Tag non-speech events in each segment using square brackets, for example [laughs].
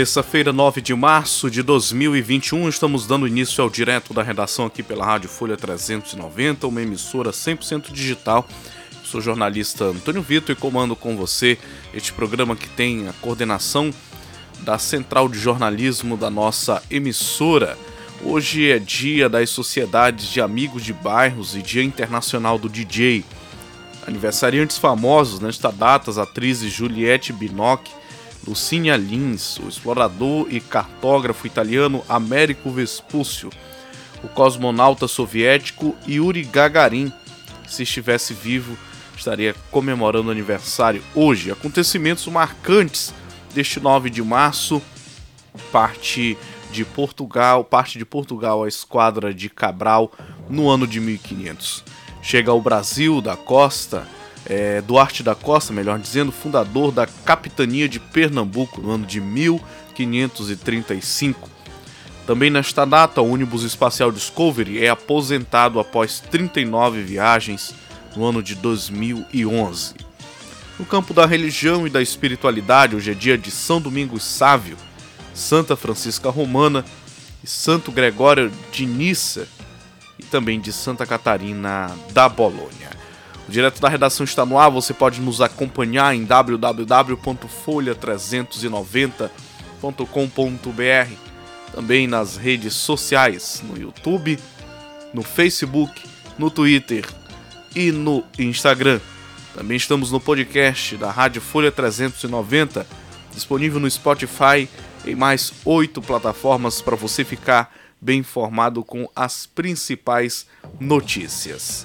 Terça-feira, 9 de março de 2021, estamos dando início ao direto da redação aqui pela Rádio Folha 390, uma emissora 100% digital. sou jornalista Antônio Vitor e comando com você este programa que tem a coordenação da Central de Jornalismo da nossa emissora. Hoje é dia das sociedades de amigos de bairros e Dia Internacional do DJ. Aniversariantes famosos nesta data, as atrizes Juliette Binoche Lucínia Lins, o explorador e cartógrafo italiano Américo Vespúcio, o cosmonauta soviético Yuri Gagarin, se estivesse vivo estaria comemorando o aniversário hoje. Acontecimentos marcantes deste 9 de março, parte de Portugal, parte de Portugal a esquadra de Cabral no ano de 1500. Chega ao Brasil da costa é, Duarte da Costa, melhor dizendo, fundador da Capitania de Pernambuco no ano de 1535. Também nesta data, o ônibus espacial Discovery é aposentado após 39 viagens no ano de 2011. No campo da religião e da espiritualidade, hoje é dia de São Domingos Sávio, Santa Francisca Romana e Santo Gregório de Nissa e também de Santa Catarina da Bolônia. Direto da redação está no ar, você pode nos acompanhar em www.folha390.com.br, também nas redes sociais, no YouTube, no Facebook, no Twitter e no Instagram. Também estamos no podcast da Rádio Folha 390, disponível no Spotify em mais oito plataformas para você ficar bem informado com as principais notícias.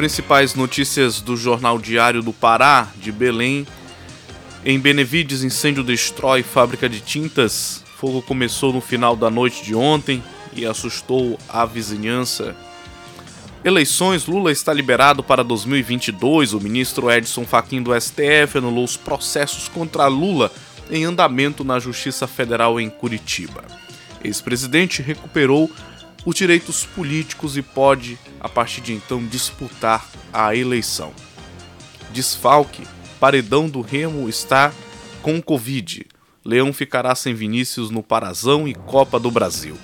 Principais notícias do Jornal Diário do Pará, de Belém, em Benevides, incêndio destrói fábrica de tintas. Fogo começou no final da noite de ontem e assustou a vizinhança. Eleições: Lula está liberado para 2022. O ministro Edson Fachin do STF anulou os processos contra Lula em andamento na Justiça Federal em Curitiba. Ex-presidente recuperou os direitos políticos e pode, a partir de então, disputar a eleição. Desfalque: Paredão do Remo está com Covid. Leão ficará sem Vinícius no Parazão e Copa do Brasil.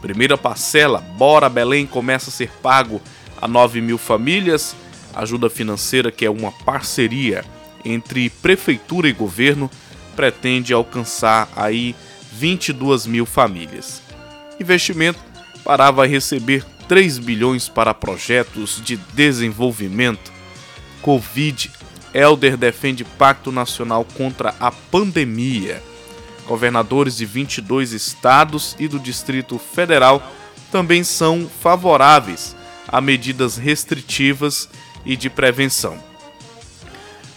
Primeira parcela, Bora Belém, começa a ser pago a 9 mil famílias. Ajuda financeira, que é uma parceria entre prefeitura e governo, pretende alcançar aí 22 mil famílias. Investimento Pará vai receber 3 bilhões para projetos de desenvolvimento. Covid. Elder defende pacto nacional contra a pandemia. Governadores de 22 estados e do Distrito Federal também são favoráveis a medidas restritivas e de prevenção.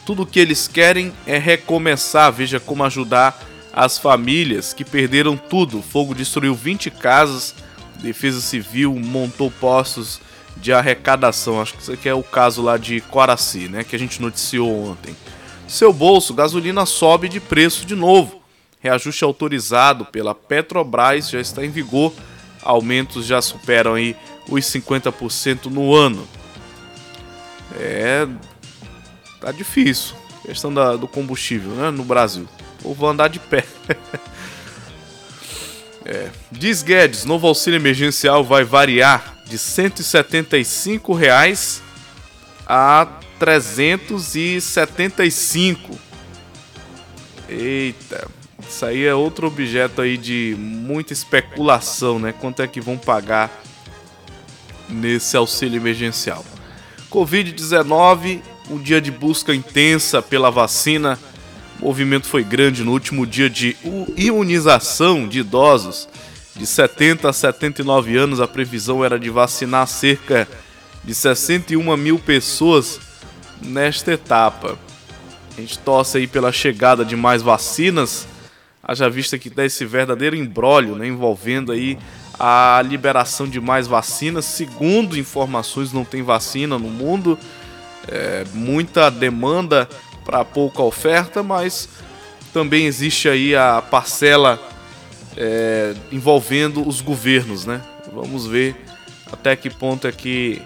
Tudo o que eles querem é recomeçar. Veja como ajudar as famílias que perderam tudo. Fogo destruiu 20 casas, Defesa Civil montou postos de arrecadação. Acho que isso aqui é o caso lá de Coraci, né, que a gente noticiou ontem. Seu bolso, gasolina sobe de preço de novo. Reajuste autorizado pela Petrobras já está em vigor aumentos já superam aí os 50% no ano. É. Tá difícil. Questão da, do combustível, né? No Brasil. Ou vou andar de pé. [laughs] é. Diz Guedes, novo auxílio emergencial vai variar de 175 reais a 375. Eita, isso aí é outro objeto aí de muita especulação, né? Quanto é que vão pagar nesse auxílio emergencial? Covid-19, um dia de busca intensa pela vacina. O movimento foi grande no último dia de imunização de idosos de 70 a 79 anos. A previsão era de vacinar cerca de 61 mil pessoas nesta etapa. A gente torce aí pela chegada de mais vacinas, haja vista que dá esse verdadeiro embrólio né, envolvendo aí a liberação de mais vacinas. Segundo informações, não tem vacina no mundo, é, muita demanda para pouca oferta, mas também existe aí a parcela é, envolvendo os governos, né? Vamos ver até que ponto é que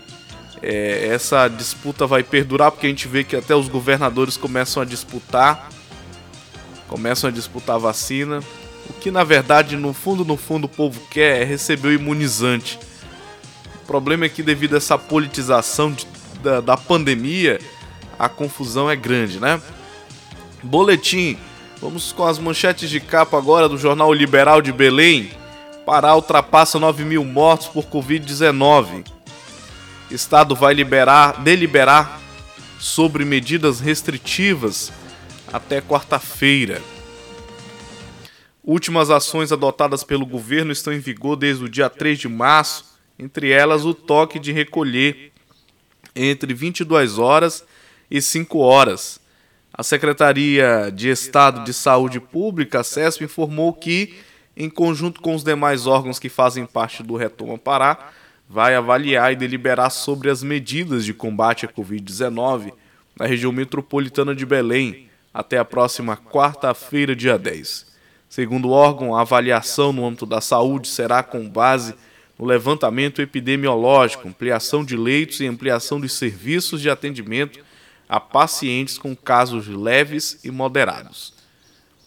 é, essa disputa vai perdurar, porque a gente vê que até os governadores começam a disputar, começam a disputar a vacina. O que na verdade, no fundo, no fundo, o povo quer é receber o imunizante. O problema é que devido a essa politização de, da, da pandemia, a confusão é grande, né? Boletim. Vamos com as manchetes de capa agora do Jornal Liberal de Belém. Pará ultrapassa 9 mil mortos por Covid-19. Estado vai liberar, deliberar sobre medidas restritivas até quarta-feira. Últimas ações adotadas pelo governo estão em vigor desde o dia 3 de março, entre elas o toque de recolher entre 22 horas e 5 horas. A Secretaria de Estado de Saúde Pública, a CESP, informou que, em conjunto com os demais órgãos que fazem parte do Retoma Pará, vai avaliar e deliberar sobre as medidas de combate à Covid-19 na região metropolitana de Belém até a próxima quarta-feira, dia 10. Segundo o órgão, a avaliação no âmbito da saúde será com base no levantamento epidemiológico, ampliação de leitos e ampliação de serviços de atendimento a pacientes com casos leves e moderados.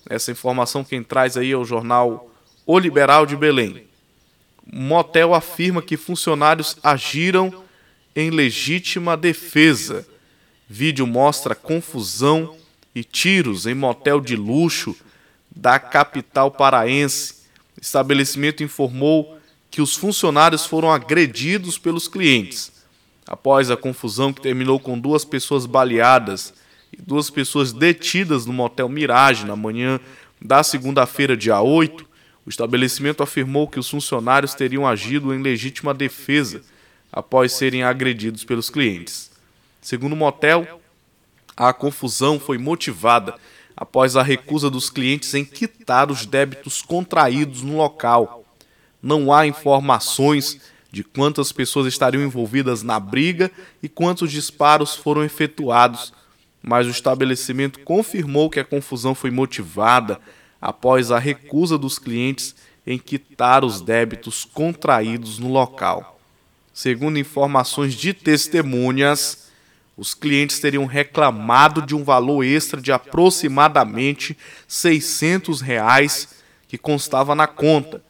Essa informação quem traz aí é o jornal O Liberal de Belém. Motel afirma que funcionários agiram em legítima defesa. Vídeo mostra confusão e tiros em motel de luxo da capital paraense. Estabelecimento informou que os funcionários foram agredidos pelos clientes. Após a confusão que terminou com duas pessoas baleadas e duas pessoas detidas no motel Mirage na manhã da segunda-feira, dia 8, o estabelecimento afirmou que os funcionários teriam agido em legítima defesa após serem agredidos pelos clientes. Segundo o motel, a confusão foi motivada após a recusa dos clientes em quitar os débitos contraídos no local. Não há informações de quantas pessoas estariam envolvidas na briga e quantos disparos foram efetuados, mas o estabelecimento confirmou que a confusão foi motivada após a recusa dos clientes em quitar os débitos contraídos no local. Segundo informações de testemunhas, os clientes teriam reclamado de um valor extra de aproximadamente 600 reais que constava na conta.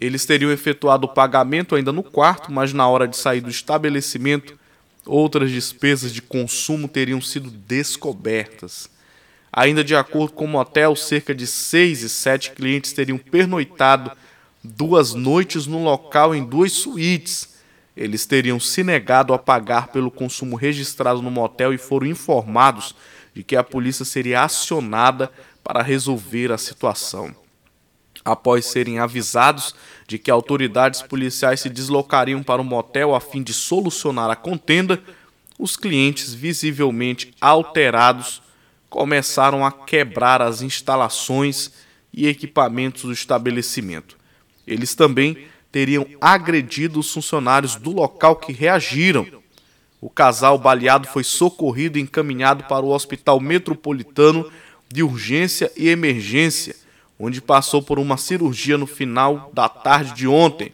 Eles teriam efetuado o pagamento ainda no quarto, mas na hora de sair do estabelecimento, outras despesas de consumo teriam sido descobertas. Ainda de acordo com o motel, cerca de seis e sete clientes teriam pernoitado duas noites no local em duas suítes. Eles teriam se negado a pagar pelo consumo registrado no motel e foram informados de que a polícia seria acionada para resolver a situação. Após serem avisados de que autoridades policiais se deslocariam para o motel a fim de solucionar a contenda, os clientes, visivelmente alterados, começaram a quebrar as instalações e equipamentos do estabelecimento. Eles também teriam agredido os funcionários do local que reagiram. O casal baleado foi socorrido e encaminhado para o Hospital Metropolitano de Urgência e Emergência, onde passou por uma cirurgia no final da tarde de ontem.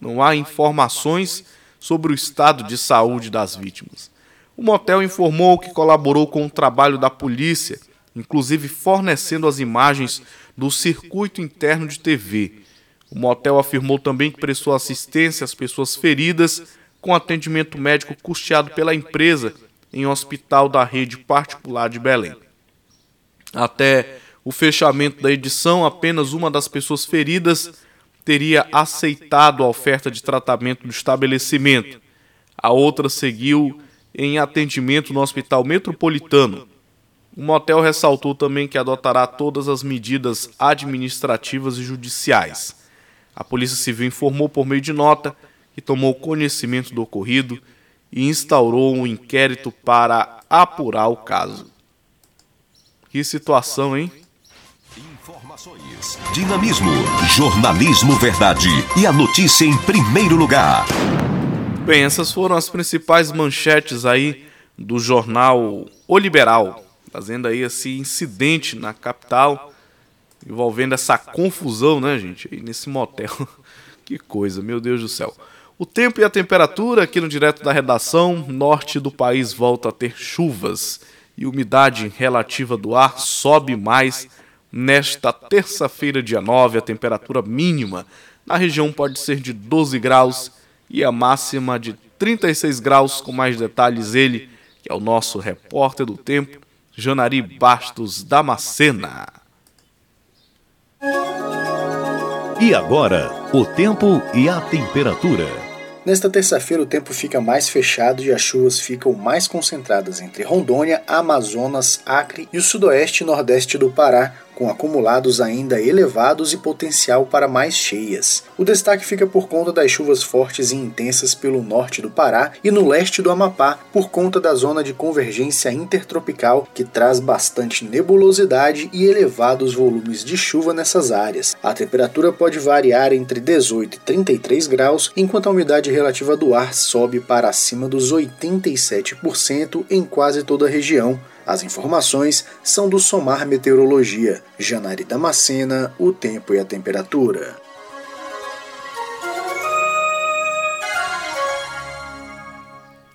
não há informações sobre o estado de saúde das vítimas. O motel informou que colaborou com o trabalho da polícia, inclusive fornecendo as imagens do circuito interno de TV. O motel afirmou também que prestou assistência às pessoas feridas com atendimento médico custeado pela empresa em um hospital da rede particular de Belém. Até o fechamento da edição, apenas uma das pessoas feridas teria aceitado a oferta de tratamento do estabelecimento. A outra seguiu em atendimento no Hospital Metropolitano. O motel ressaltou também que adotará todas as medidas administrativas e judiciais. A Polícia Civil informou por meio de nota que tomou conhecimento do ocorrido e instaurou um inquérito para apurar o caso. Que situação, hein? Dinamismo, jornalismo verdade e a notícia em primeiro lugar. Bem, essas foram as principais manchetes aí do jornal O Liberal, fazendo aí esse incidente na capital envolvendo essa confusão, né, gente, aí nesse motel. [laughs] que coisa, meu Deus do céu. O tempo e a temperatura aqui no direto da redação, norte do país volta a ter chuvas e umidade relativa do ar sobe mais nesta terça-feira, dia 9. A temperatura mínima na região pode ser de 12 graus e a máxima de 36 graus. Com mais detalhes, ele, que é o nosso repórter do tempo, Janari Bastos Damascena. E agora, o tempo e a temperatura. Nesta terça-feira, o tempo fica mais fechado e as chuvas ficam mais concentradas entre Rondônia, Amazonas, Acre e o sudoeste e nordeste do Pará, com acumulados ainda elevados e potencial para mais cheias. O destaque fica por conta das chuvas fortes e intensas pelo norte do Pará e no leste do Amapá, por conta da zona de convergência intertropical que traz bastante nebulosidade e elevados volumes de chuva nessas áreas. A temperatura pode variar entre 18 e 33 graus, enquanto a umidade relativa do ar sobe para acima dos 87% em quase toda a região. As informações são do Somar Meteorologia. Janari Damascena, o tempo e a temperatura.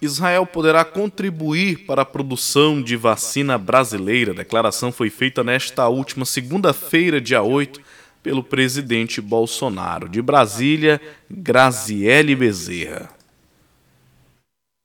Israel poderá contribuir para a produção de vacina brasileira. A declaração foi feita nesta última segunda-feira, dia 8, pelo presidente Bolsonaro. De Brasília, Graziele Bezerra.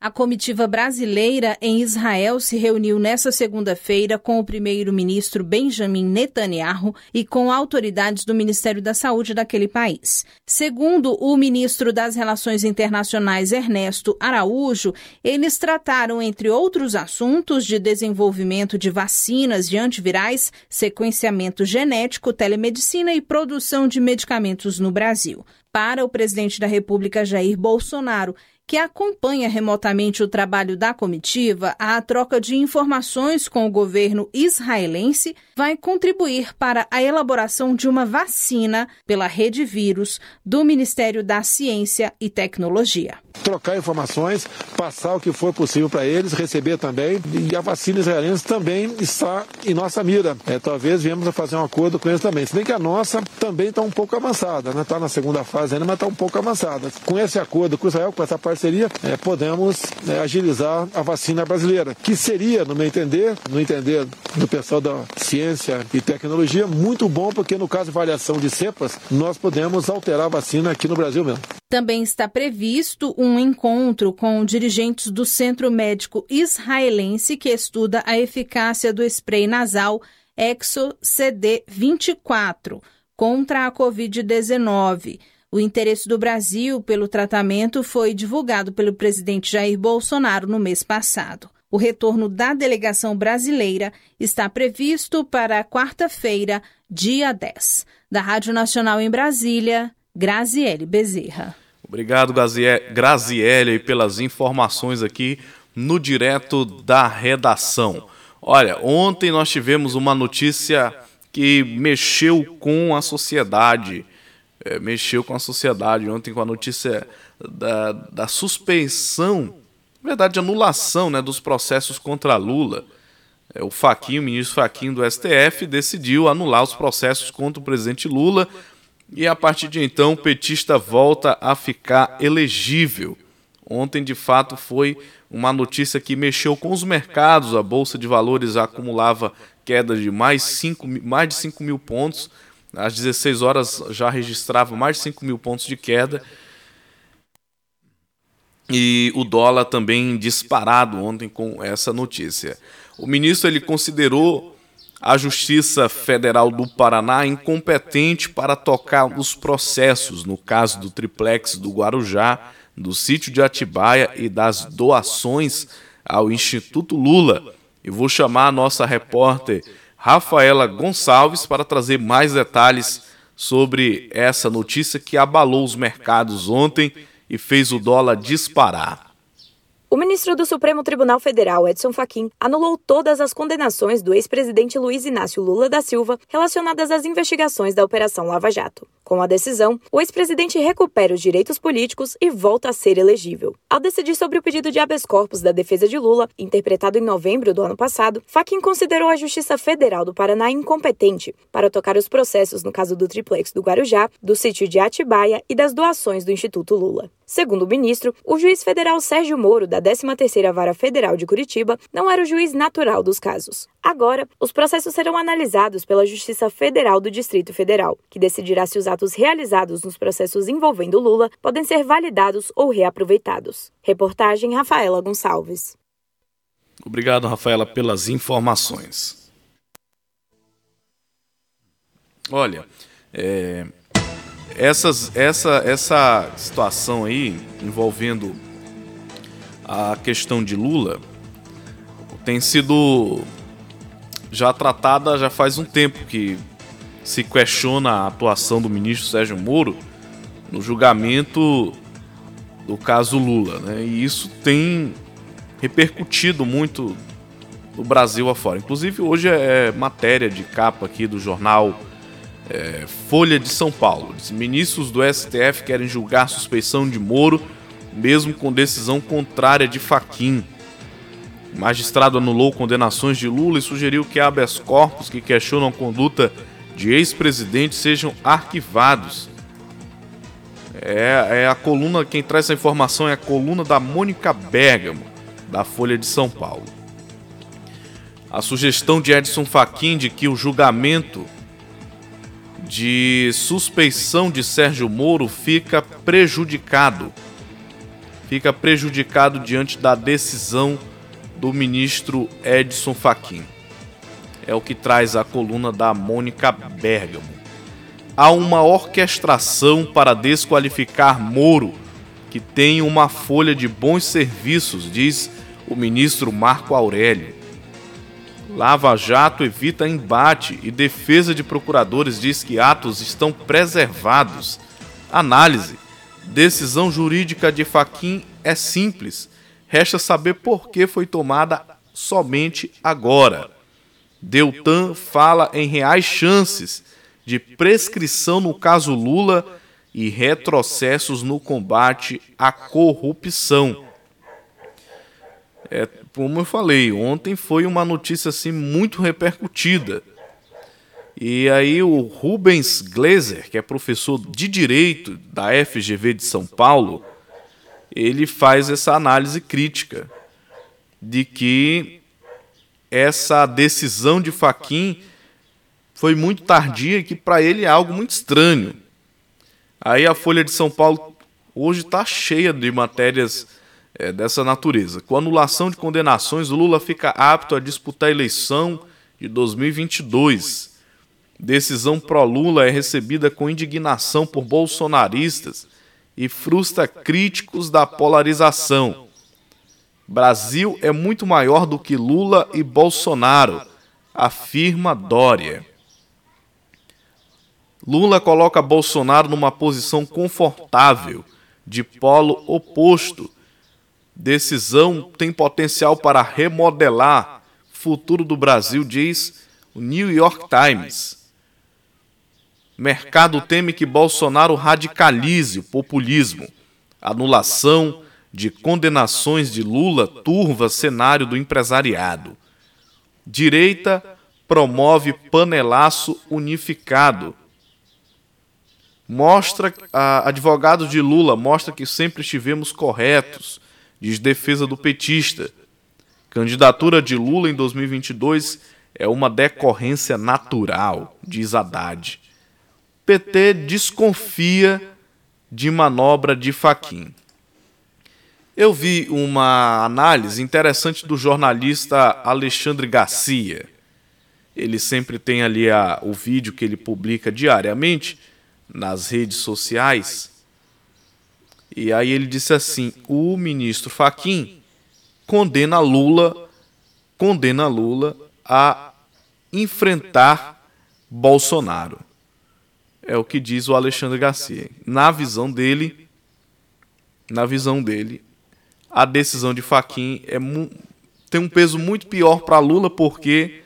A comitiva brasileira em Israel se reuniu nesta segunda-feira com o primeiro-ministro Benjamin Netanyahu e com autoridades do Ministério da Saúde daquele país. Segundo o ministro das Relações Internacionais Ernesto Araújo, eles trataram, entre outros assuntos, de desenvolvimento de vacinas de antivirais, sequenciamento genético, telemedicina e produção de medicamentos no Brasil. Para o presidente da República Jair Bolsonaro, que acompanha remotamente o trabalho da comitiva, a troca de informações com o governo israelense vai contribuir para a elaboração de uma vacina pela rede vírus do Ministério da Ciência e Tecnologia. Trocar informações, passar o que for possível para eles, receber também, e a vacina israelense também está em nossa mira. É, talvez viemos a fazer um acordo com eles também. Se bem que a nossa também está um pouco avançada, não né? está na segunda fase ainda, mas está um pouco avançada. Com esse acordo com Israel, com essa parceria, é, podemos é, agilizar a vacina brasileira, que seria, no meu entender, no entender do pessoal da ciência e tecnologia, muito bom, porque no caso de variação de cepas, nós podemos alterar a vacina aqui no Brasil mesmo. Também está previsto um encontro com dirigentes do Centro Médico Israelense que estuda a eficácia do spray nasal Exo CD24 contra a Covid-19. O interesse do Brasil pelo tratamento foi divulgado pelo presidente Jair Bolsonaro no mês passado. O retorno da delegação brasileira está previsto para quarta-feira, dia 10. Da Rádio Nacional em Brasília, Graziele Bezerra. Obrigado, Graziele, pelas informações aqui no direto da redação. Olha, ontem nós tivemos uma notícia que mexeu com a sociedade é, mexeu com a sociedade ontem com a notícia da, da suspensão, na verdade, anulação né, dos processos contra Lula. É, o Faquinho, o ministro Faquinho do STF, decidiu anular os processos contra o presidente Lula E a partir de então, o petista volta a ficar elegível. Ontem, de fato, foi uma notícia que mexeu com os mercados. A Bolsa de Valores acumulava queda de mais, 5, mais de 5 mil pontos. Às 16 horas já registrava mais de 5 mil pontos de queda. E o dólar também disparado ontem com essa notícia. O ministro ele considerou a Justiça Federal do Paraná incompetente para tocar os processos no caso do triplex do Guarujá, do sítio de Atibaia e das doações ao Instituto Lula. E vou chamar a nossa repórter Rafaela Gonçalves para trazer mais detalhes sobre essa notícia que abalou os mercados ontem e fez o dólar disparar. O ministro do Supremo Tribunal Federal, Edson Fachin, anulou todas as condenações do ex-presidente Luiz Inácio Lula da Silva relacionadas às investigações da Operação Lava Jato. Com a decisão, o ex-presidente recupera os direitos políticos e volta a ser elegível. Ao decidir sobre o pedido de habeas corpus da defesa de Lula, interpretado em novembro do ano passado, Fachin considerou a Justiça Federal do Paraná incompetente para tocar os processos no caso do triplex do Guarujá, do sítio de Atibaia e das doações do Instituto Lula. Segundo o ministro, o juiz federal Sérgio Moro, da 13ª Vara Federal de Curitiba, não era o juiz natural dos casos. Agora, os processos serão analisados pela Justiça Federal do Distrito Federal, que decidirá se os atos realizados nos processos envolvendo Lula podem ser validados ou reaproveitados. Reportagem Rafaela Gonçalves. Obrigado, Rafaela, pelas informações. Olha, é, essas, essa, essa situação aí envolvendo a questão de Lula tem sido já tratada já faz um tempo que se questiona a atuação do ministro Sérgio Moro no julgamento do caso Lula, né? E isso tem repercutido muito no Brasil afora. Inclusive hoje é matéria de capa aqui do jornal é, Folha de São Paulo. Diz, Ministros do STF querem julgar suspeição de Moro, mesmo com decisão contrária de Faquim. Magistrado anulou condenações de Lula e sugeriu que habeas corpus que questionam a conduta de ex-presidentes sejam arquivados. É, é, a coluna, quem traz essa informação é a coluna da Mônica Bergamo, da Folha de São Paulo. A sugestão de Edson Fachin de que o julgamento de suspeição de Sérgio Moro fica prejudicado. Fica prejudicado diante da decisão do ministro Edson Fachin. É o que traz a coluna da Mônica Bergamo. Há uma orquestração para desqualificar Moro, que tem uma folha de bons serviços, diz o ministro Marco Aurélio. Lava Jato evita embate e defesa de procuradores diz que atos estão preservados. Análise. Decisão jurídica de Faquim é simples. Resta saber por que foi tomada somente agora. Deltan fala em reais chances de prescrição no caso Lula e retrocessos no combate à corrupção. É, como eu falei, ontem foi uma notícia assim muito repercutida. E aí o Rubens Glazer, que é professor de direito da FGV de São Paulo, ele faz essa análise crítica de que essa decisão de Faquim foi muito tardia e que para ele é algo muito estranho. Aí a Folha de São Paulo hoje está cheia de matérias é, dessa natureza. Com anulação de condenações, Lula fica apto a disputar a eleição de 2022. Decisão pró-Lula é recebida com indignação por bolsonaristas e frustra críticos da polarização. Brasil é muito maior do que Lula e Bolsonaro, afirma Dória. Lula coloca Bolsonaro numa posição confortável, de polo oposto, Decisão tem potencial para remodelar futuro do Brasil, diz o New York Times. Mercado teme que Bolsonaro radicalize o populismo. Anulação de condenações de Lula turva cenário do empresariado. Direita promove panelaço unificado. Mostra, advogado de Lula mostra que sempre estivemos corretos, diz defesa do petista. Candidatura de Lula em 2022 é uma decorrência natural, diz Haddad. PT desconfia de manobra de Faquim. Eu vi uma análise interessante do jornalista Alexandre Garcia. Ele sempre tem ali a, o vídeo que ele publica diariamente nas redes sociais. E aí ele disse assim: o ministro Faquim condena Lula, condena Lula a enfrentar Bolsonaro. É o que diz o Alexandre Garcia. Na visão dele, na visão dele, a decisão de Faquim é tem um peso muito pior para Lula porque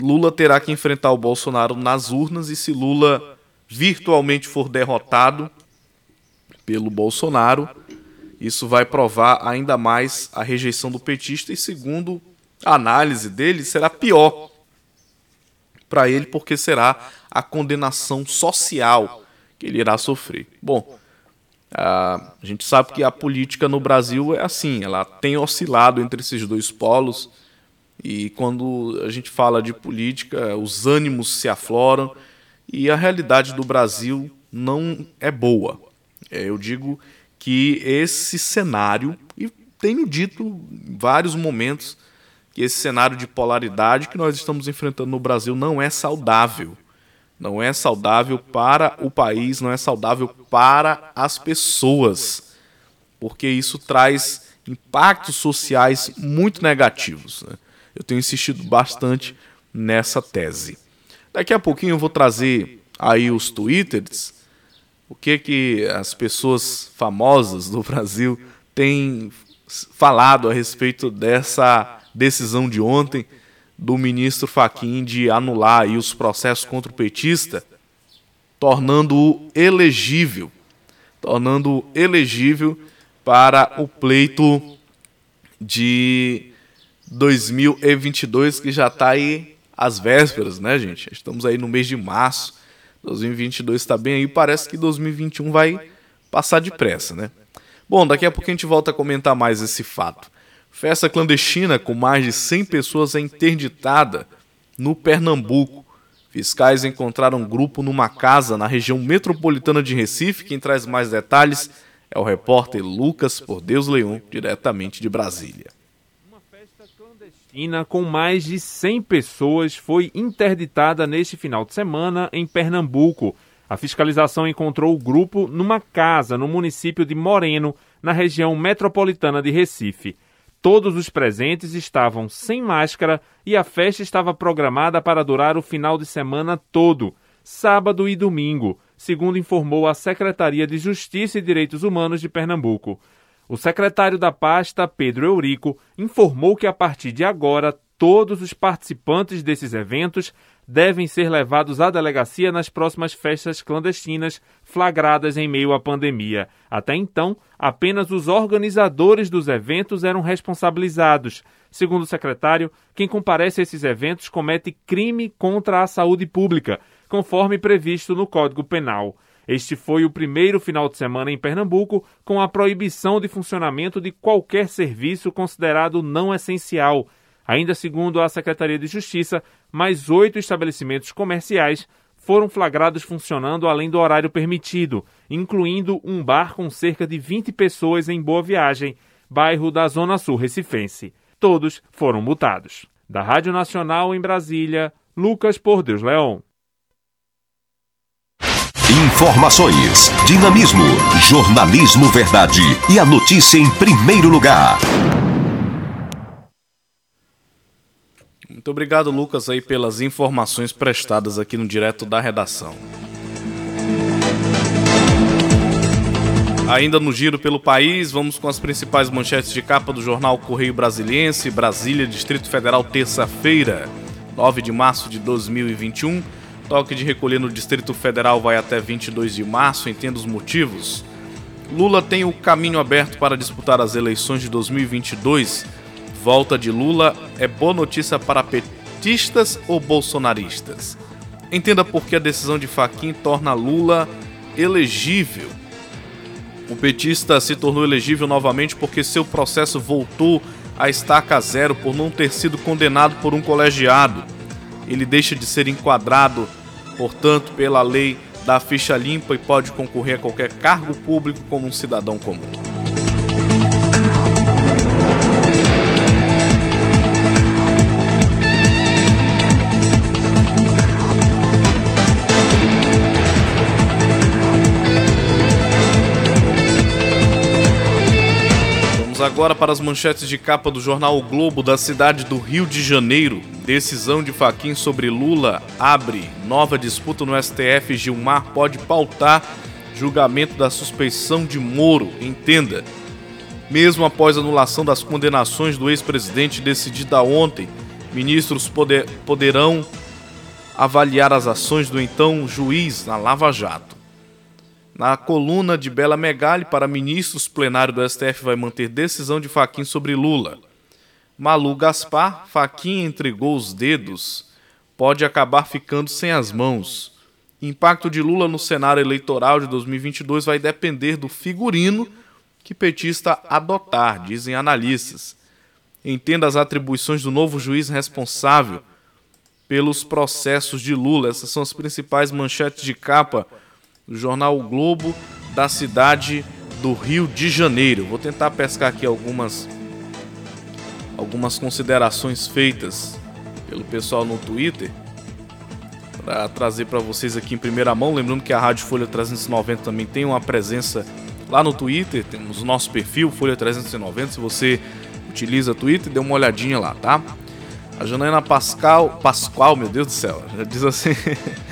Lula terá que enfrentar o Bolsonaro nas urnas e se Lula virtualmente for derrotado pelo Bolsonaro, isso vai provar ainda mais a rejeição do petista e, segundo a análise dele, será pior para ele porque será a condenação social que ele irá sofrer. Bom, a gente sabe que a política no Brasil é assim, ela tem oscilado entre esses dois polos e quando a gente fala de política, os ânimos se afloram e a realidade do Brasil não é boa. É, eu digo que esse cenário, e tenho dito em vários momentos, que esse cenário de polaridade que nós estamos enfrentando no Brasil não é saudável. Não é saudável para o país, não é saudável para as pessoas, porque isso traz impactos sociais muito negativos. Né? Eu tenho insistido bastante nessa tese. Daqui a pouquinho eu vou trazer aí os twitters, o que que as pessoas famosas do Brasil têm falado a respeito dessa decisão de ontem do ministro Faquim de anular aí os processos contra o petista, tornando-o elegível, tornando-o elegível para o pleito de 2022 que já está aí às vésperas, né, gente? Estamos aí no mês de março, 2022 está bem aí, parece que 2021 vai passar depressa, né? Bom, daqui a pouco a gente volta a comentar mais esse fato. Festa clandestina com mais de 100 pessoas é interditada no Pernambuco. Fiscais encontraram um grupo numa casa na região metropolitana de Recife. Quem traz mais detalhes é o repórter Lucas Por Deus Leão, diretamente de Brasília clandestina com mais de 100 pessoas foi interditada neste final de semana em Pernambuco. A fiscalização encontrou o grupo numa casa no município de Moreno, na região metropolitana de Recife. Todos os presentes estavam sem máscara e a festa estava programada para durar o final de semana todo, sábado e domingo, segundo informou a Secretaria de Justiça e Direitos Humanos de Pernambuco. O secretário da pasta, Pedro Eurico, informou que a partir de agora todos os participantes desses eventos devem ser levados à delegacia nas próximas festas clandestinas flagradas em meio à pandemia. Até então, apenas os organizadores dos eventos eram responsabilizados. Segundo o secretário, quem comparece a esses eventos comete crime contra a saúde pública, conforme previsto no Código Penal. Este foi o primeiro final de semana em Pernambuco com a proibição de funcionamento de qualquer serviço considerado não essencial. Ainda segundo a Secretaria de Justiça, mais oito estabelecimentos comerciais foram flagrados funcionando além do horário permitido, incluindo um bar com cerca de 20 pessoas em Boa Viagem, bairro da Zona Sul Recifense. Todos foram multados. Da Rádio Nacional em Brasília, Lucas Por Deus Leão. Informações, dinamismo, jornalismo verdade e a notícia em primeiro lugar. Muito obrigado, Lucas, aí pelas informações prestadas aqui no direto da redação. Ainda no giro pelo país, vamos com as principais manchetes de capa do jornal Correio Brasiliense, Brasília, Distrito Federal, terça-feira, 9 de março de 2021. Toque de recolher no Distrito Federal vai até 22 de março, entenda os motivos. Lula tem o caminho aberto para disputar as eleições de 2022. Volta de Lula é boa notícia para petistas ou bolsonaristas? Entenda por que a decisão de Faquim torna Lula elegível. O petista se tornou elegível novamente porque seu processo voltou a estaca zero por não ter sido condenado por um colegiado. Ele deixa de ser enquadrado, portanto, pela lei da ficha limpa e pode concorrer a qualquer cargo público como um cidadão comum. Agora para as manchetes de capa do jornal o Globo da cidade do Rio de Janeiro. Decisão de Faquin sobre Lula abre nova disputa no STF. Gilmar pode pautar julgamento da suspeição de Moro. Entenda. Mesmo após anulação das condenações do ex-presidente decidida ontem, ministros poder, poderão avaliar as ações do então juiz na Lava Jato. Na coluna de Bela Megali para ministros, plenário do STF vai manter decisão de Faquim sobre Lula. Malu Gaspar, Faquim entregou os dedos, pode acabar ficando sem as mãos. Impacto de Lula no cenário eleitoral de 2022 vai depender do figurino que petista adotar, dizem analistas. Entenda as atribuições do novo juiz responsável pelos processos de Lula. Essas são as principais manchetes de capa do jornal o Globo da cidade do Rio de Janeiro. Vou tentar pescar aqui algumas algumas considerações feitas pelo pessoal no Twitter para trazer para vocês aqui em primeira mão. Lembrando que a Rádio Folha 390 também tem uma presença lá no Twitter, temos o nosso perfil Folha 390. Se você utiliza Twitter, dê uma olhadinha lá, tá? A Janaína Pascal, Pascoal, meu Deus do céu, já diz assim. [laughs]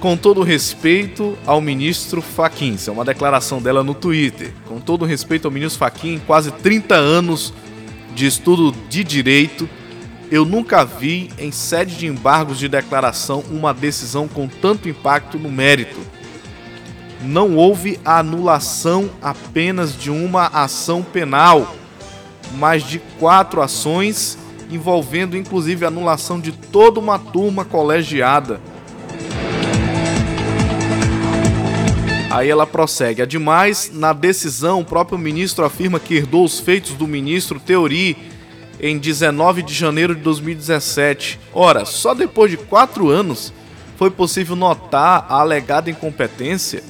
Com todo respeito ao ministro Faquin, isso é uma declaração dela no Twitter. Com todo respeito ao ministro Faquin, quase 30 anos de estudo de direito, eu nunca vi em sede de embargos de declaração uma decisão com tanto impacto no mérito. Não houve anulação apenas de uma ação penal, mas de quatro ações envolvendo inclusive a anulação de toda uma turma colegiada Aí ela prossegue. Ademais, na decisão, o próprio ministro afirma que herdou os feitos do ministro Teori em 19 de janeiro de 2017. Ora, só depois de quatro anos foi possível notar a alegada incompetência.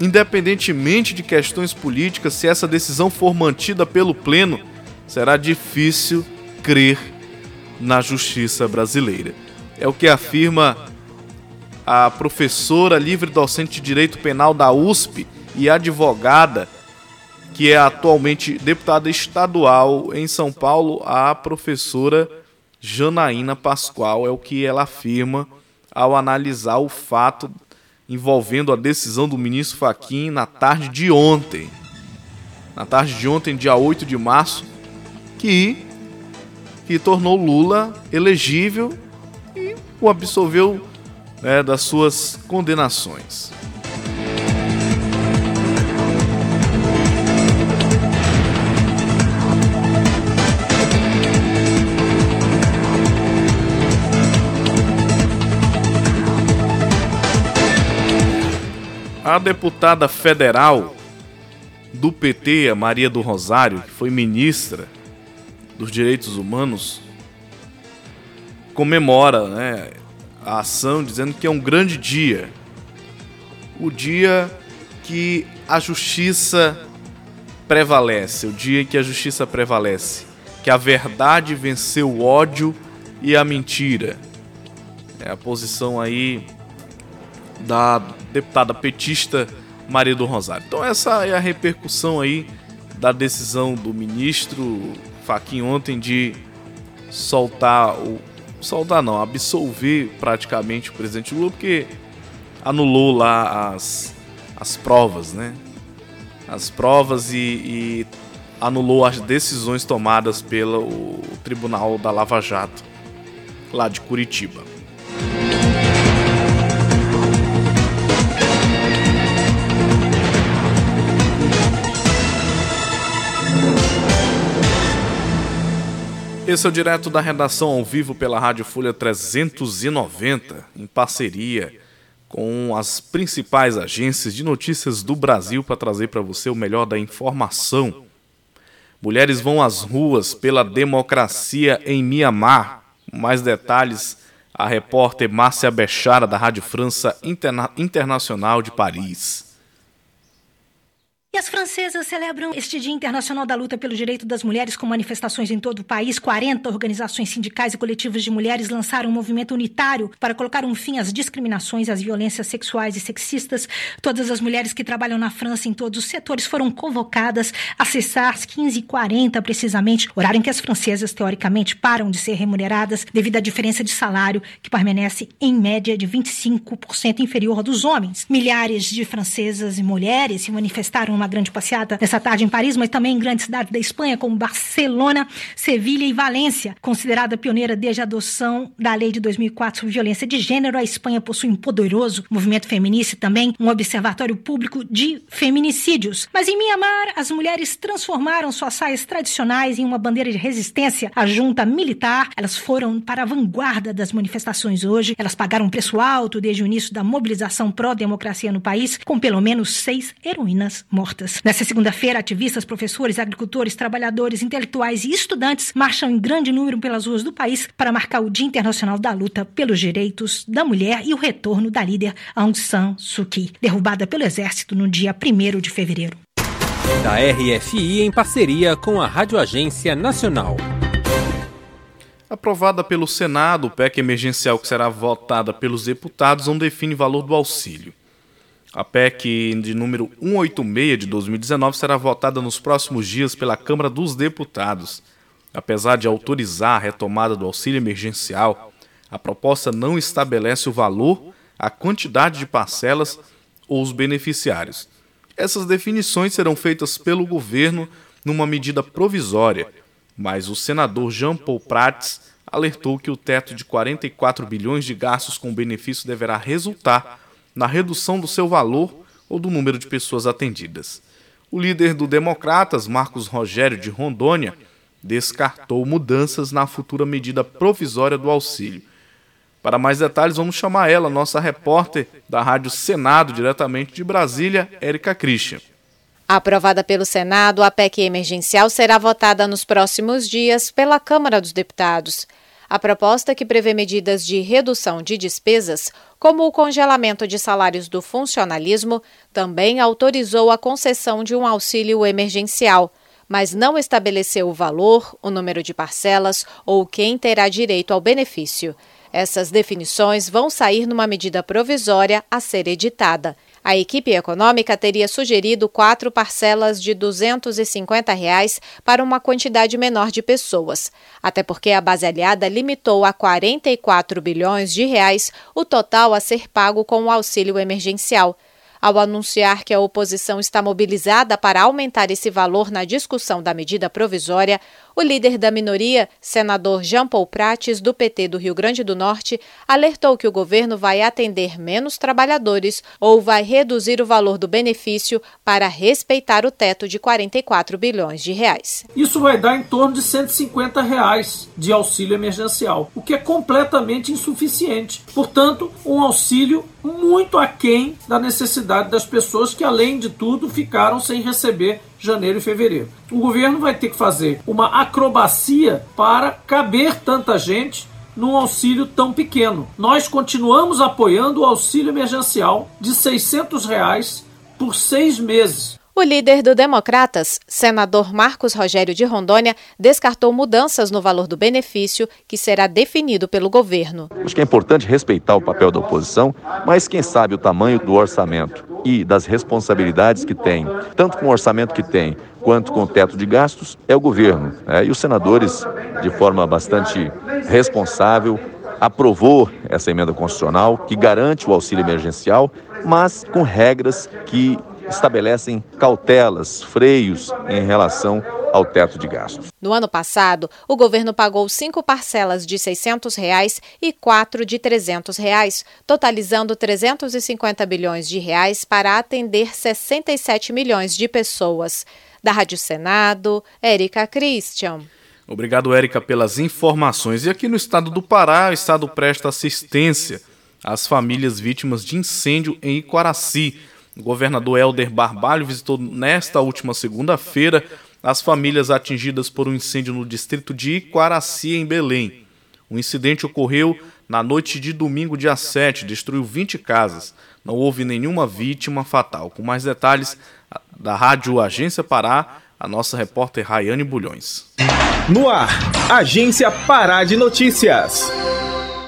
Independentemente de questões políticas, se essa decisão for mantida pelo Pleno, será difícil crer na justiça brasileira. É o que afirma a professora livre docente de Direito Penal da USP e advogada, que é atualmente deputada estadual em São Paulo, a professora Janaína Pascoal, é o que ela afirma ao analisar o fato envolvendo a decisão do ministro Faquim na tarde de ontem. Na tarde de ontem, dia 8 de março, que, que tornou Lula elegível e o absolveu né, das suas condenações. A deputada federal do PT, a Maria do Rosário, que foi ministra dos Direitos Humanos, comemora né, a ação dizendo que é um grande dia. O dia que a justiça prevalece, o dia que a justiça prevalece, que a verdade venceu o ódio e a mentira. É a posição aí da deputada petista Maria do Rosário. Então essa é a repercussão aí da decisão do ministro Faquin ontem de soltar o soltar não, absolver praticamente o presidente Lula, porque anulou lá as, as provas, né? As provas e, e anulou as decisões tomadas pelo Tribunal da Lava Jato, lá de Curitiba. Esse é o direto da redação ao vivo pela Rádio Folha 390, em parceria com as principais agências de notícias do Brasil para trazer para você o melhor da informação. Mulheres vão às ruas pela democracia em Mianmar. Mais detalhes, a repórter Márcia Bechara, da Rádio França Interna Internacional de Paris. E as francesas celebram este Dia Internacional da Luta pelo Direito das Mulheres com manifestações em todo o país. 40 organizações sindicais e coletivas de mulheres lançaram um movimento unitário para colocar um fim às discriminações, às violências sexuais e sexistas. Todas as mulheres que trabalham na França em todos os setores foram convocadas a cessar às 15h40, precisamente, horário em que as francesas, teoricamente, param de ser remuneradas devido à diferença de salário, que permanece, em média, de 25% inferior dos homens. Milhares de francesas e mulheres se manifestaram uma grande passeata nessa tarde em Paris, mas também em grandes cidades da Espanha, como Barcelona, Sevilha e Valência. Considerada pioneira desde a adoção da lei de 2004 sobre violência de gênero, a Espanha possui um poderoso movimento feminista e também um observatório público de feminicídios. Mas em Mianmar, as mulheres transformaram suas saias tradicionais em uma bandeira de resistência à junta militar. Elas foram para a vanguarda das manifestações hoje. Elas pagaram um preço alto desde o início da mobilização pró-democracia no país, com pelo menos seis heroínas mortas mortas. Nessa segunda-feira, ativistas, professores, agricultores, trabalhadores, intelectuais e estudantes marcham em grande número pelas ruas do país para marcar o Dia Internacional da Luta pelos Direitos da Mulher e o retorno da líder Aung San Suu Kyi, derrubada pelo exército no dia 1 de fevereiro. Da RFI em parceria com a Rádio Agência Nacional. Aprovada pelo Senado, o PEC emergencial que será votada pelos deputados não define valor do auxílio. A PEC de número 186 de 2019 será votada nos próximos dias pela Câmara dos Deputados. Apesar de autorizar a retomada do auxílio emergencial, a proposta não estabelece o valor, a quantidade de parcelas ou os beneficiários. Essas definições serão feitas pelo governo numa medida provisória, mas o senador Jean Paul Prats alertou que o teto de 44 bilhões de gastos com benefício deverá resultar na redução do seu valor ou do número de pessoas atendidas. O líder do Democratas, Marcos Rogério de Rondônia, descartou mudanças na futura medida provisória do auxílio. Para mais detalhes, vamos chamar ela, nossa repórter da Rádio Senado, diretamente de Brasília, Érica Christian. Aprovada pelo Senado, a PEC emergencial será votada nos próximos dias pela Câmara dos Deputados. A proposta, que prevê medidas de redução de despesas, como o congelamento de salários do funcionalismo, também autorizou a concessão de um auxílio emergencial, mas não estabeleceu o valor, o número de parcelas ou quem terá direito ao benefício. Essas definições vão sair numa medida provisória a ser editada. A equipe econômica teria sugerido quatro parcelas de 250 reais para uma quantidade menor de pessoas, até porque a base aliada limitou a 44 bilhões de reais o total a ser pago com o auxílio emergencial. Ao anunciar que a oposição está mobilizada para aumentar esse valor na discussão da medida provisória, o líder da minoria, senador Jean Paul Prates, do PT do Rio Grande do Norte, alertou que o governo vai atender menos trabalhadores ou vai reduzir o valor do benefício para respeitar o teto de 44 bilhões de reais. Isso vai dar em torno de 150 reais de auxílio emergencial, o que é completamente insuficiente. Portanto, um auxílio muito aquém da necessidade das pessoas que, além de tudo, ficaram sem receber janeiro e fevereiro. O governo vai ter que fazer uma acrobacia para caber tanta gente num auxílio tão pequeno. Nós continuamos apoiando o auxílio emergencial de 600 reais por seis meses. O líder do Democratas, senador Marcos Rogério de Rondônia, descartou mudanças no valor do benefício que será definido pelo governo. Acho que é importante respeitar o papel da oposição, mas quem sabe o tamanho do orçamento e das responsabilidades que tem, tanto com o orçamento que tem quanto com o teto de gastos, é o governo. Né? E os senadores, de forma bastante responsável, aprovou essa emenda constitucional que garante o auxílio emergencial, mas com regras que estabelecem cautelas, freios em relação ao teto de gastos. No ano passado, o governo pagou cinco parcelas de 600 reais e quatro de 300 reais, totalizando 350 bilhões de reais para atender 67 milhões de pessoas. Da Rádio Senado, Érica Christian. Obrigado, Érica, pelas informações. E aqui no estado do Pará, o estado presta assistência as famílias vítimas de incêndio em Iquaraci. O governador Helder Barbalho visitou nesta última segunda-feira as famílias atingidas por um incêndio no distrito de Iquaraci, em Belém. O incidente ocorreu na noite de domingo, dia 7, destruiu 20 casas. Não houve nenhuma vítima fatal. Com mais detalhes, da Rádio Agência Pará, a nossa repórter Rayane Bulhões. No ar, Agência Pará de Notícias.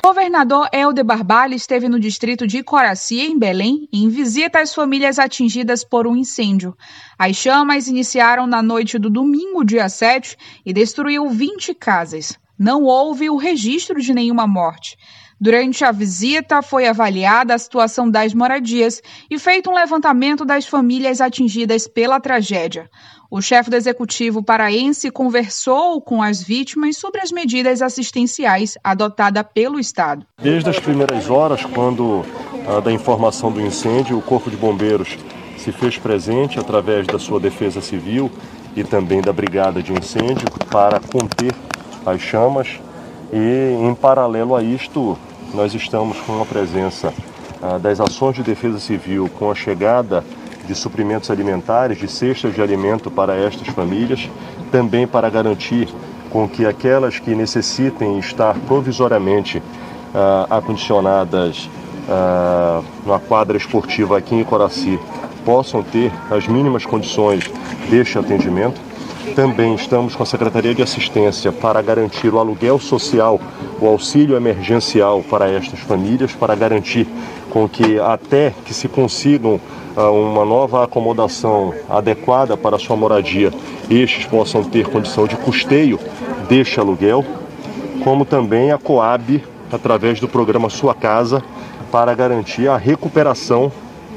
Governador Helder Barbalho esteve no distrito de Coraci, em Belém, em visita às famílias atingidas por um incêndio. As chamas iniciaram na noite do domingo, dia 7, e destruiu 20 casas. Não houve o registro de nenhuma morte. Durante a visita, foi avaliada a situação das moradias e feito um levantamento das famílias atingidas pela tragédia. O chefe do executivo paraense conversou com as vítimas sobre as medidas assistenciais adotadas pelo Estado. Desde as primeiras horas, quando ah, da informação do incêndio, o Corpo de Bombeiros se fez presente através da sua defesa civil e também da brigada de incêndio para conter as chamas e, em paralelo a isto, nós estamos com a presença ah, das ações de defesa civil com a chegada de suprimentos alimentares, de cestas de alimento para estas famílias, também para garantir com que aquelas que necessitem estar provisoriamente ah, acondicionadas ah, numa quadra esportiva aqui em Coraci possam ter as mínimas condições deste atendimento. Também estamos com a Secretaria de Assistência para garantir o aluguel social, o auxílio emergencial para estas famílias, para garantir com que até que se consigam uma nova acomodação adequada para sua moradia, estes possam ter condição de custeio deste aluguel, como também a Coab, através do programa Sua Casa, para garantir a recuperação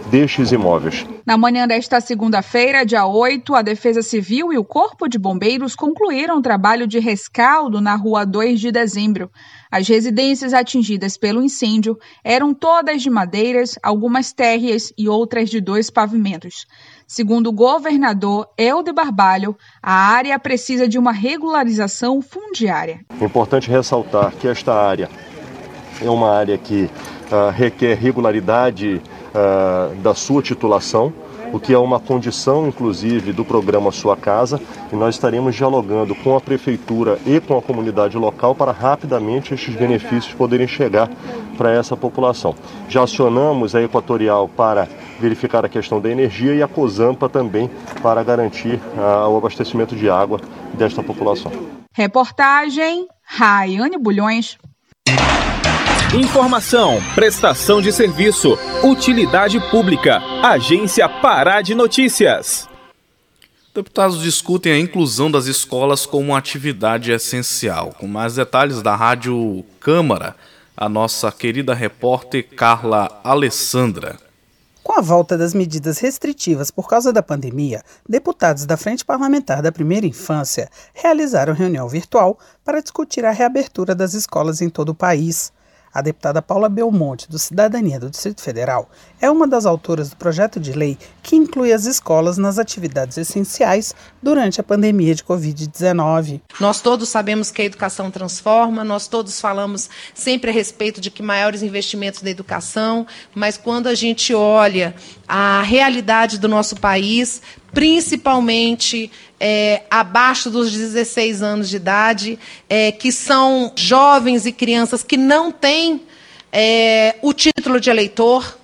destes imóveis. Na manhã desta segunda-feira, dia 8, a Defesa Civil e o Corpo de Bombeiros concluíram o trabalho de rescaldo na rua 2 de dezembro. As residências atingidas pelo incêndio eram todas de madeiras, algumas térreas e outras de dois pavimentos. Segundo o governador Helder Barbalho, a área precisa de uma regularização fundiária. É importante ressaltar que esta área é uma área que uh, requer regularidade uh, da sua titulação, o que é uma condição, inclusive, do programa Sua Casa, e nós estaremos dialogando com a prefeitura e com a comunidade local para rapidamente estes benefícios poderem chegar para essa população. Já acionamos a Equatorial para verificar a questão da energia e a COSAMPA também para garantir uh, o abastecimento de água desta população. Reportagem Raiane Bulhões. Informação, prestação de serviço, utilidade pública. Agência Pará de Notícias. Deputados discutem a inclusão das escolas como uma atividade essencial. Com mais detalhes da Rádio Câmara, a nossa querida repórter Carla Alessandra. Com a volta das medidas restritivas por causa da pandemia, deputados da Frente Parlamentar da Primeira Infância realizaram reunião virtual para discutir a reabertura das escolas em todo o país. A deputada Paula Belmonte, do Cidadania do Distrito Federal, é uma das autoras do projeto de lei que inclui as escolas nas atividades essenciais durante a pandemia de Covid-19. Nós todos sabemos que a educação transforma, nós todos falamos sempre a respeito de que maiores investimentos na educação, mas quando a gente olha a realidade do nosso país, principalmente é, abaixo dos 16 anos de idade, é, que são jovens e crianças que não têm é, o título de eleitor.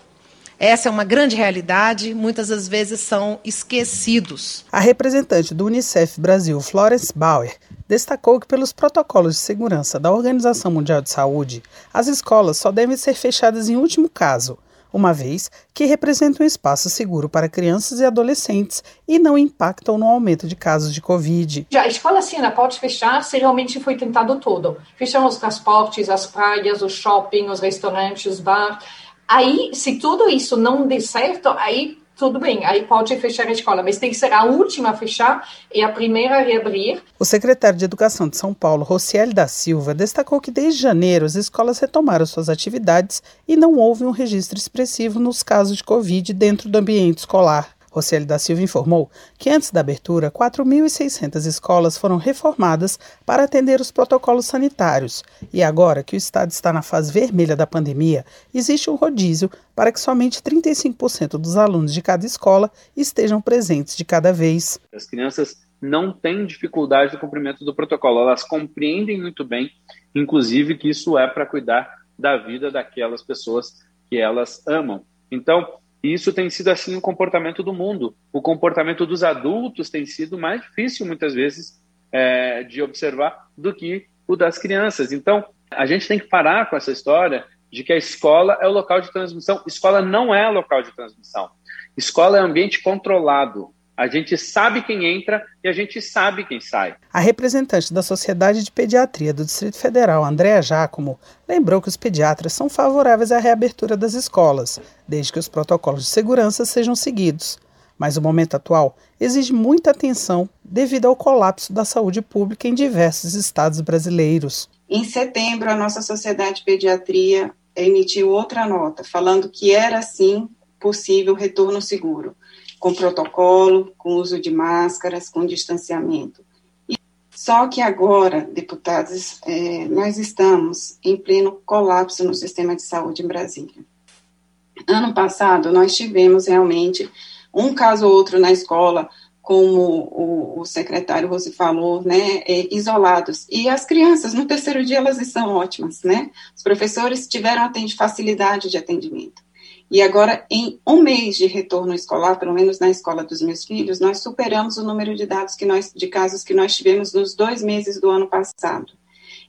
Essa é uma grande realidade, muitas das vezes são esquecidos. A representante do Unicef Brasil, Florence Bauer, destacou que, pelos protocolos de segurança da Organização Mundial de Saúde, as escolas só devem ser fechadas em último caso uma vez que representam um espaço seguro para crianças e adolescentes e não impactam no aumento de casos de Covid. Já a escola sim, ela pode fechar se realmente foi tentado tudo. Fecham os transportes, as praias, os shopping, os restaurantes, os bar. Aí, se tudo isso não der certo, aí tudo bem, aí pode fechar a escola, mas tem que ser a última a fechar e a primeira a reabrir. O secretário de Educação de São Paulo, Rocieli da Silva, destacou que desde janeiro as escolas retomaram suas atividades e não houve um registro expressivo nos casos de Covid dentro do ambiente escolar. Rocieli da Silva informou que antes da abertura, 4.600 escolas foram reformadas para atender os protocolos sanitários. E agora que o estado está na fase vermelha da pandemia, existe um rodízio para que somente 35% dos alunos de cada escola estejam presentes de cada vez. As crianças não têm dificuldade no cumprimento do protocolo, elas compreendem muito bem, inclusive, que isso é para cuidar da vida daquelas pessoas que elas amam. Então, e isso tem sido assim o comportamento do mundo. O comportamento dos adultos tem sido mais difícil, muitas vezes, é, de observar do que o das crianças. Então, a gente tem que parar com essa história de que a escola é o local de transmissão. Escola não é local de transmissão. Escola é ambiente controlado. A gente sabe quem entra e a gente sabe quem sai. A representante da Sociedade de Pediatria do Distrito Federal, Andréa Giacomo, lembrou que os pediatras são favoráveis à reabertura das escolas, desde que os protocolos de segurança sejam seguidos. Mas o momento atual exige muita atenção devido ao colapso da saúde pública em diversos estados brasileiros. Em setembro, a nossa Sociedade de Pediatria emitiu outra nota, falando que era sim possível retorno seguro com protocolo, com uso de máscaras, com distanciamento. E só que agora, deputados, é, nós estamos em pleno colapso no sistema de saúde em Brasília. Ano passado, nós tivemos realmente um caso ou outro na escola, como o, o secretário Rose falou, né, é, isolados. E as crianças, no terceiro dia, elas estão ótimas, né? Os professores tiveram facilidade de atendimento. E agora, em um mês de retorno escolar, pelo menos na escola dos meus filhos, nós superamos o número de dados que nós, de casos que nós tivemos nos dois meses do ano passado.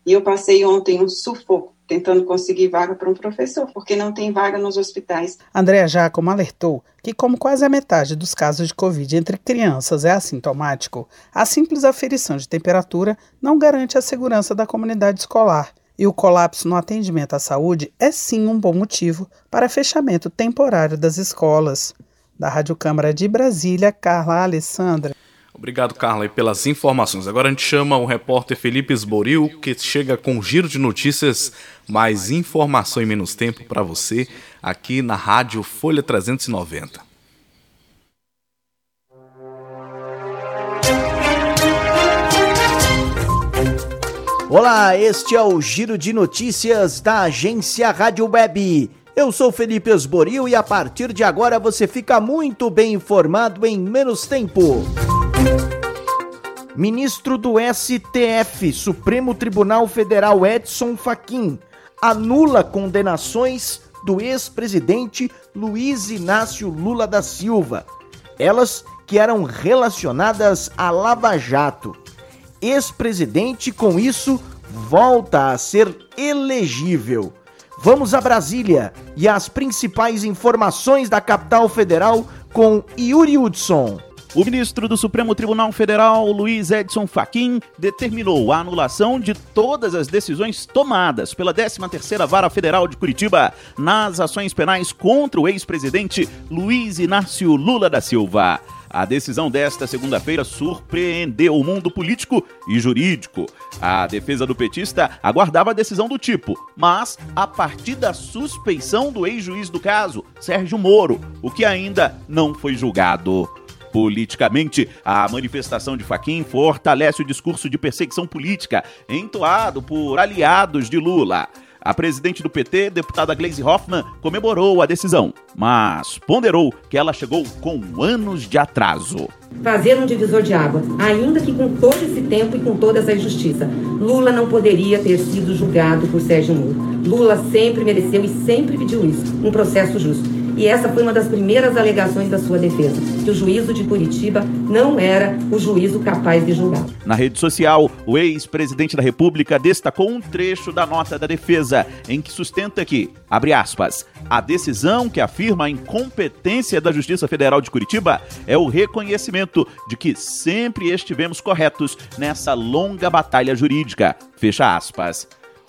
E eu passei ontem um sufoco tentando conseguir vaga para um professor, porque não tem vaga nos hospitais. Andréa Jacomo alertou que, como quase a metade dos casos de Covid entre crianças é assintomático, a simples aferição de temperatura não garante a segurança da comunidade escolar e o colapso no atendimento à saúde é sim um bom motivo para fechamento temporário das escolas. Da Rádio Câmara de Brasília, Carla Alessandra. Obrigado, Carla, pelas informações. Agora a gente chama o repórter Felipe Esboril, que chega com um giro de notícias, mais informação em menos tempo para você, aqui na Rádio Folha 390. Olá, este é o Giro de Notícias da agência Rádio Web. Eu sou Felipe Esboril e a partir de agora você fica muito bem informado em menos tempo. Ministro do STF, Supremo Tribunal Federal Edson Fachin, anula condenações do ex-presidente Luiz Inácio Lula da Silva. Elas que eram relacionadas a Lava Jato ex-presidente, com isso, volta a ser elegível. Vamos a Brasília e as principais informações da capital federal com Yuri Hudson. O ministro do Supremo Tribunal Federal, Luiz Edson Fachin, determinou a anulação de todas as decisões tomadas pela 13ª Vara Federal de Curitiba nas ações penais contra o ex-presidente Luiz Inácio Lula da Silva. A decisão desta segunda-feira surpreendeu o mundo político e jurídico. A defesa do petista aguardava a decisão do tipo, mas a partir da suspeição do ex-juiz do caso, Sérgio Moro, o que ainda não foi julgado. Politicamente, a manifestação de Faquim fortalece o discurso de perseguição política entoado por aliados de Lula. A presidente do PT, deputada Gleisi Hoffmann, comemorou a decisão, mas ponderou que ela chegou com anos de atraso. Fazer um divisor de água, ainda que com todo esse tempo e com toda essa injustiça. Lula não poderia ter sido julgado por Sérgio Moro. Lula sempre mereceu e sempre pediu isso, um processo justo. E essa foi uma das primeiras alegações da sua defesa, que o juízo de Curitiba não era o juízo capaz de julgar. Na rede social, o ex-presidente da República destacou um trecho da nota da defesa, em que sustenta que, abre aspas, a decisão que afirma a incompetência da Justiça Federal de Curitiba é o reconhecimento de que sempre estivemos corretos nessa longa batalha jurídica. Fecha aspas.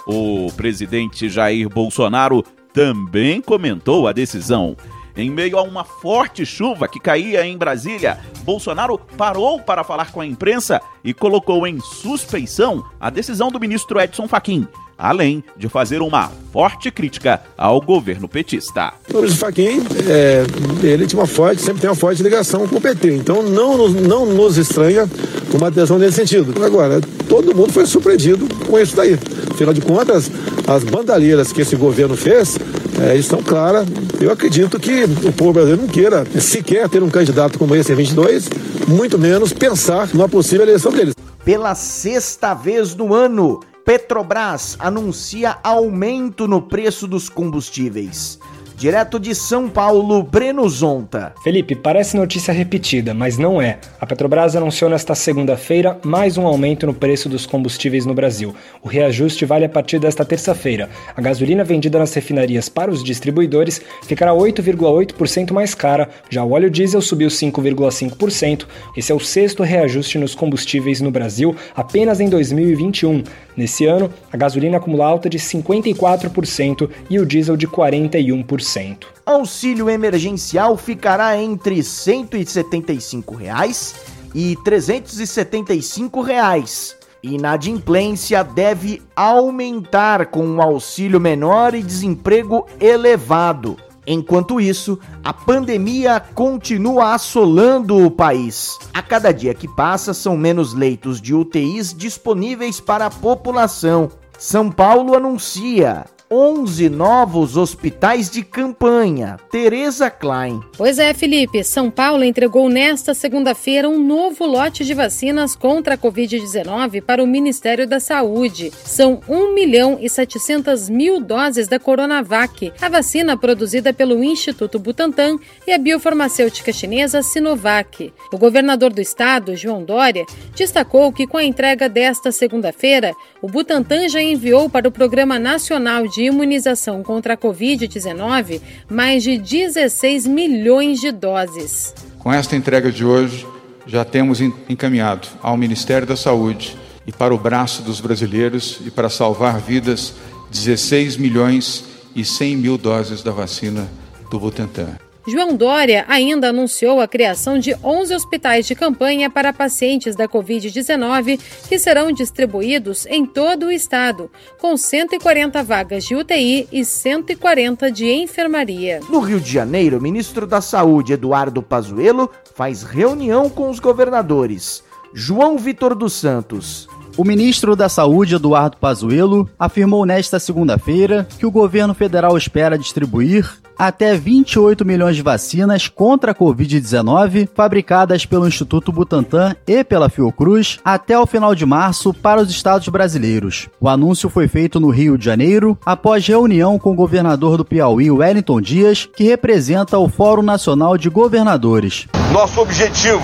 O presidente Jair Bolsonaro também comentou a decisão. Em meio a uma forte chuva que caía em Brasília, Bolsonaro parou para falar com a imprensa e colocou em suspeição a decisão do ministro Edson Fachin. Além de fazer uma forte crítica ao governo petista. O Luiz Faquin, é, ele tinha uma forte, sempre tem uma forte ligação com o PT, então não, não nos estranha uma adesão nesse sentido. Agora, todo mundo foi surpreendido com isso daí. Afinal de contas, as bandalheiras que esse governo fez é, estão claras. Eu acredito que o povo brasileiro não queira sequer ter um candidato como esse em 22, muito menos pensar numa possível eleição deles. Pela sexta vez no ano, Petrobras anuncia aumento no preço dos combustíveis. Direto de São Paulo, Breno Zonta. Felipe, parece notícia repetida, mas não é. A Petrobras anunciou nesta segunda-feira mais um aumento no preço dos combustíveis no Brasil. O reajuste vale a partir desta terça-feira. A gasolina vendida nas refinarias para os distribuidores ficará 8,8% mais cara, já o óleo diesel subiu 5,5%. Esse é o sexto reajuste nos combustíveis no Brasil apenas em 2021. Nesse ano, a gasolina acumula alta de 54% e o diesel de 41%. Auxílio emergencial ficará entre 175 reais e 375 reais. Inadimplência deve aumentar com um auxílio menor e desemprego elevado. Enquanto isso, a pandemia continua assolando o país. A cada dia que passa, são menos leitos de UTIs disponíveis para a população. São Paulo anuncia 11 novos hospitais de campanha. Tereza Klein. Pois é, Felipe. São Paulo entregou nesta segunda-feira um novo lote de vacinas contra a Covid-19 para o Ministério da Saúde. São 1 milhão e 700 mil doses da Coronavac, a vacina produzida pelo Instituto Butantan e a biofarmacêutica chinesa Sinovac. O governador do estado, João Dória, destacou que com a entrega desta segunda-feira, o Butantan já enviou para o Programa Nacional de Imunização contra a Covid-19 mais de 16 milhões de doses. Com esta entrega de hoje, já temos encaminhado ao Ministério da Saúde e para o braço dos brasileiros e para salvar vidas 16 milhões e 100 mil doses da vacina do Butantan. João Dória ainda anunciou a criação de 11 hospitais de campanha para pacientes da Covid-19 que serão distribuídos em todo o estado, com 140 vagas de UTI e 140 de enfermaria. No Rio de Janeiro, o ministro da Saúde, Eduardo Pazuello, faz reunião com os governadores. João Vitor dos Santos. O ministro da Saúde, Eduardo Pazuello, afirmou nesta segunda-feira que o governo federal espera distribuir até 28 milhões de vacinas contra a Covid-19 fabricadas pelo Instituto Butantan e pela Fiocruz até o final de março para os estados brasileiros. O anúncio foi feito no Rio de Janeiro após reunião com o governador do Piauí, Wellington Dias, que representa o Fórum Nacional de Governadores. Nosso objetivo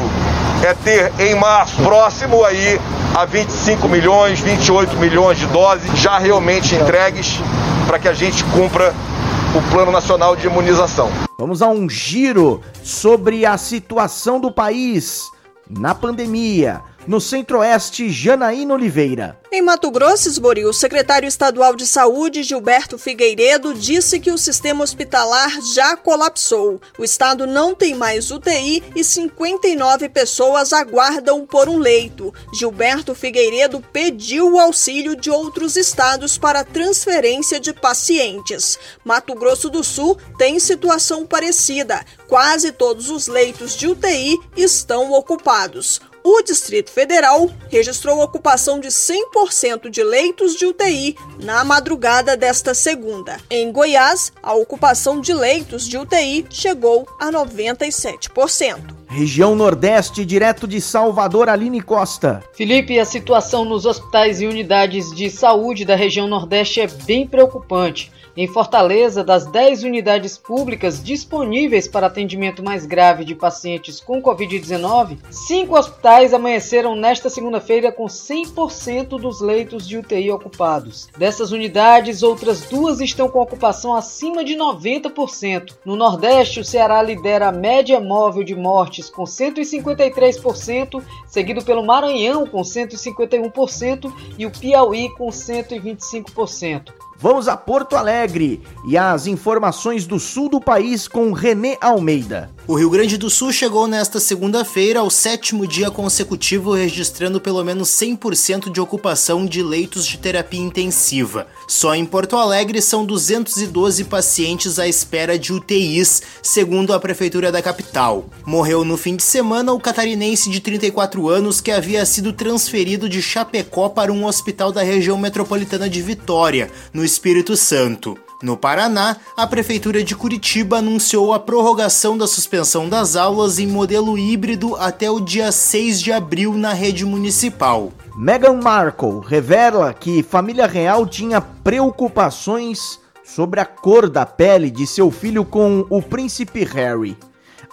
é ter em março próximo aí a 25 milhões, 28 milhões de doses já realmente entregues para que a gente cumpra o Plano Nacional de Imunização. Vamos a um giro sobre a situação do país na pandemia. No Centro-Oeste, Janaína Oliveira. Em Mato Grosso, Esboril, o secretário estadual de Saúde, Gilberto Figueiredo, disse que o sistema hospitalar já colapsou. O estado não tem mais UTI e 59 pessoas aguardam por um leito. Gilberto Figueiredo pediu o auxílio de outros estados para transferência de pacientes. Mato Grosso do Sul tem situação parecida. Quase todos os leitos de UTI estão ocupados. O Distrito Federal registrou ocupação de 100% de leitos de UTI na madrugada desta segunda. Em Goiás, a ocupação de leitos de UTI chegou a 97%. Região Nordeste, direto de Salvador, Aline Costa. Felipe, a situação nos hospitais e unidades de saúde da região Nordeste é bem preocupante. Em Fortaleza, das 10 unidades públicas disponíveis para atendimento mais grave de pacientes com Covid-19, cinco hospitais amanheceram nesta segunda-feira com 100% dos leitos de UTI ocupados. Dessas unidades, outras duas estão com ocupação acima de 90%. No Nordeste, o Ceará lidera a média móvel de mortes com 153%, seguido pelo Maranhão com 151% e o Piauí com 125%. Vamos a Porto Alegre e as informações do sul do país com Renê Almeida. O Rio Grande do Sul chegou nesta segunda-feira ao sétimo dia consecutivo registrando pelo menos 100% de ocupação de leitos de terapia intensiva. Só em Porto Alegre são 212 pacientes à espera de UTIs, segundo a prefeitura da capital. Morreu no fim de semana o catarinense de 34 anos que havia sido transferido de Chapecó para um hospital da região metropolitana de Vitória, no Espírito Santo. No Paraná, a Prefeitura de Curitiba anunciou a prorrogação da suspensão das aulas em modelo híbrido até o dia 6 de abril na rede municipal. Meghan Markle revela que família real tinha preocupações sobre a cor da pele de seu filho com o príncipe Harry.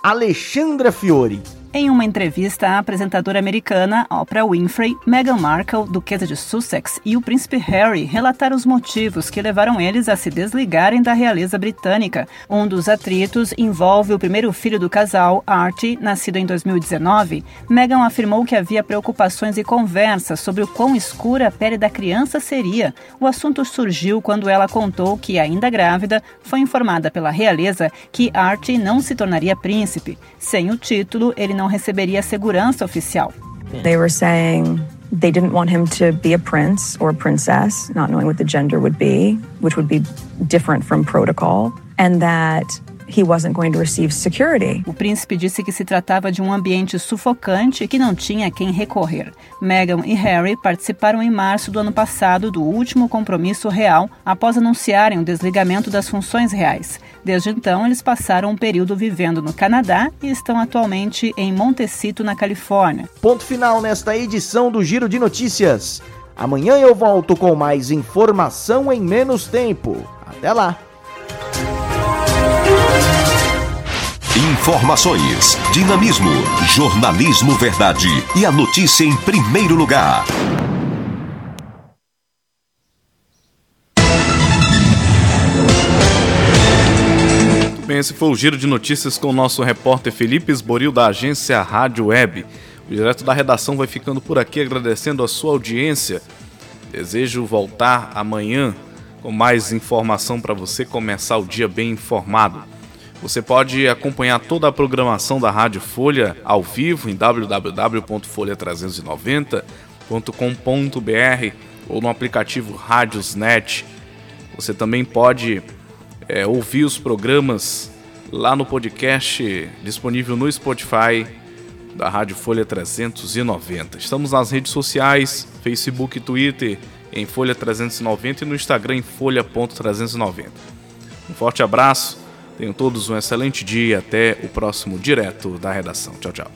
Alexandra Fiore em uma entrevista, a apresentadora americana Oprah Winfrey, Meghan Markle, duquesa de Sussex, e o príncipe Harry relataram os motivos que levaram eles a se desligarem da realeza britânica. Um dos atritos envolve o primeiro filho do casal, Archie, nascido em 2019. Meghan afirmou que havia preocupações e conversas sobre o quão escura a pele da criança seria. O assunto surgiu quando ela contou que, ainda grávida, foi informada pela realeza que Archie não se tornaria príncipe. Sem o título, ele não receberia segurança oficial. They were saying they didn't want him to be a prince or a princess, not knowing what the gender would be, which would be different from protocol, and that he wasn't going to receive security. O príncipe disse que se tratava de um ambiente sufocante e que não tinha a quem recorrer. Meghan e Harry participaram em março do ano passado do último compromisso real após anunciarem o desligamento das funções reais. Desde então, eles passaram um período vivendo no Canadá e estão atualmente em Montecito, na Califórnia. Ponto final nesta edição do Giro de Notícias. Amanhã eu volto com mais informação em menos tempo. Até lá! Informações, dinamismo, jornalismo verdade e a notícia em primeiro lugar. Bem, esse foi o giro de notícias com o nosso repórter Felipe Esboril da agência Rádio Web. O direto da redação vai ficando por aqui agradecendo a sua audiência. Desejo voltar amanhã com mais informação para você começar o dia bem informado. Você pode acompanhar toda a programação da Rádio Folha ao vivo em www.folha390.com.br ou no aplicativo Rádiosnet. Você também pode é, ouvir os programas lá no podcast disponível no Spotify da Rádio Folha 390. Estamos nas redes sociais, Facebook e Twitter em Folha 390 e no Instagram em folha.390. Um forte abraço Tenham todos um excelente dia até o próximo Direto da Redação. Tchau, tchau.